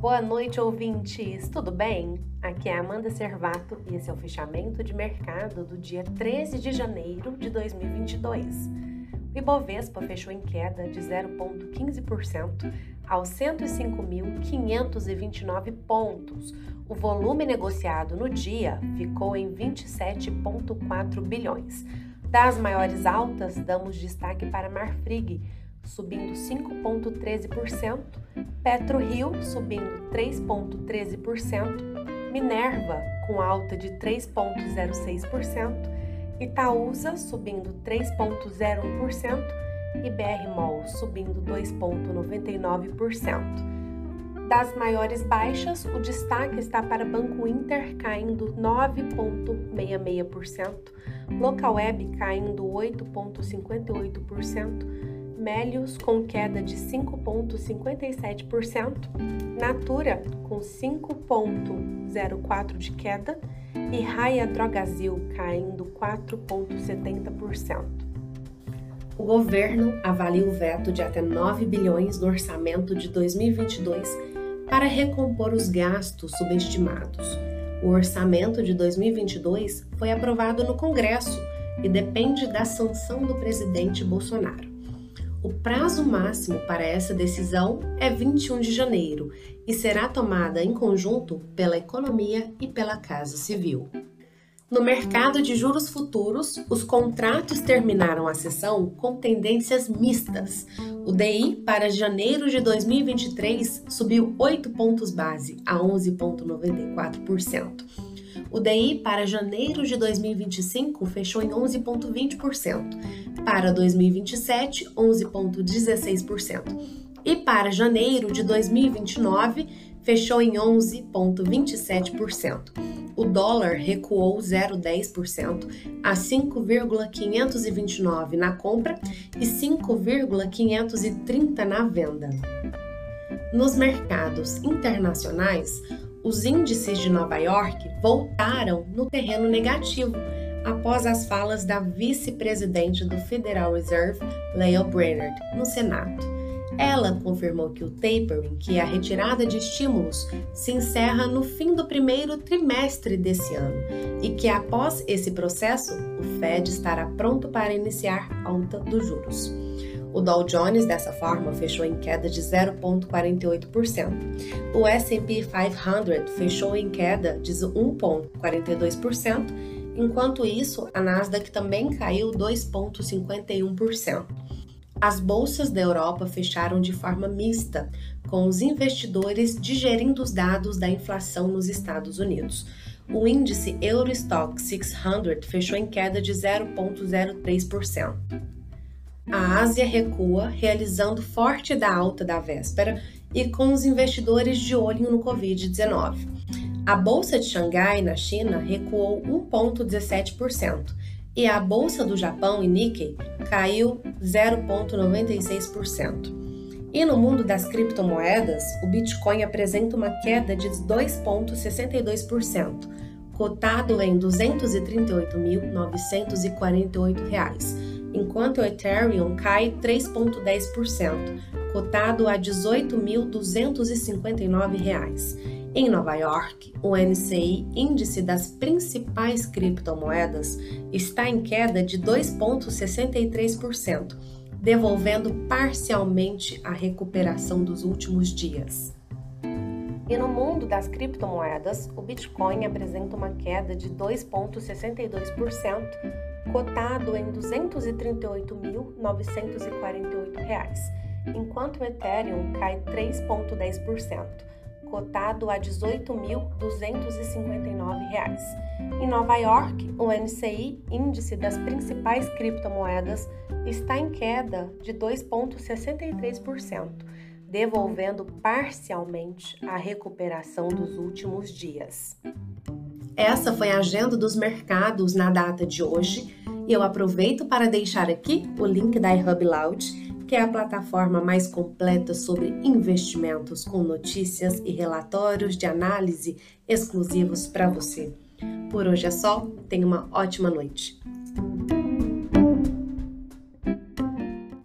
Boa noite, ouvintes! Tudo bem? Aqui é Amanda Servato e esse é o fechamento de mercado do dia 13 de janeiro de 2022. O Ibovespa fechou em queda de 0,15% aos 105.529 pontos. O volume negociado no dia ficou em 27,4 bilhões. Das maiores altas, damos destaque para Marfrig, subindo 5,13%, PetroRio subindo 3,13%, Minerva com alta de 3,06%, Itaúsa subindo 3,01% e BRMOL subindo 2,99%. Das maiores baixas, o destaque está para Banco Inter caindo 9,66%, Localweb caindo 8,58%, Melius com queda de 5,57%, Natura com 5,04% de queda e Raia Drogazil caindo 4,70%. O governo avalia o veto de até 9 bilhões no orçamento de 2022 para recompor os gastos subestimados. O orçamento de 2022 foi aprovado no Congresso e depende da sanção do presidente Bolsonaro. O prazo máximo para essa decisão é 21 de janeiro e será tomada em conjunto pela Economia e pela Casa Civil. No mercado de juros futuros, os contratos terminaram a sessão com tendências mistas. O DI para janeiro de 2023 subiu 8 pontos base a 11,94%. O DI para janeiro de 2025 fechou em 11,20%, para 2027, 11,16%, e para janeiro de 2029, fechou em 11,27%. O dólar recuou 0,10% a 5,529 na compra e 5,530 na venda. Nos mercados internacionais, os índices de Nova York voltaram no terreno negativo após as falas da vice-presidente do Federal Reserve, Lael Brainerd, no Senado. Ela confirmou que o tapering, que é a retirada de estímulos, se encerra no fim do primeiro trimestre desse ano e que após esse processo, o Fed estará pronto para iniciar alta dos juros. O Dow Jones, dessa forma, fechou em queda de 0,48%. O S&P 500 fechou em queda de 1,42%, enquanto isso, a Nasdaq também caiu 2,51%. As bolsas da Europa fecharam de forma mista, com os investidores digerindo os dados da inflação nos Estados Unidos. O índice Eurostock 600 fechou em queda de 0,03% a Ásia recua, realizando forte da alta da véspera e com os investidores de olho no Covid-19. A bolsa de Xangai, na China, recuou 1,17% e a bolsa do Japão, e Nikkei, caiu 0,96%. E no mundo das criptomoedas, o Bitcoin apresenta uma queda de 2,62%, cotado em R$ 238.948 enquanto o Ethereum cai 3,10%, cotado a R$ 18.259. Em Nova York, o NCI, índice das principais criptomoedas, está em queda de 2,63%, devolvendo parcialmente a recuperação dos últimos dias. E no mundo das criptomoedas, o Bitcoin apresenta uma queda de 2,62%, cotado em R$ 238.948, enquanto o Ethereum cai 3,10%, cotado a R$ 18.259. Em Nova York, o NCI, índice das principais criptomoedas, está em queda de 2,63%, devolvendo parcialmente a recuperação dos últimos dias. Essa foi a agenda dos mercados na data de hoje e eu aproveito para deixar aqui o link da iHub Loud, que é a plataforma mais completa sobre investimentos com notícias e relatórios de análise exclusivos para você. Por hoje é só, tenha uma ótima noite.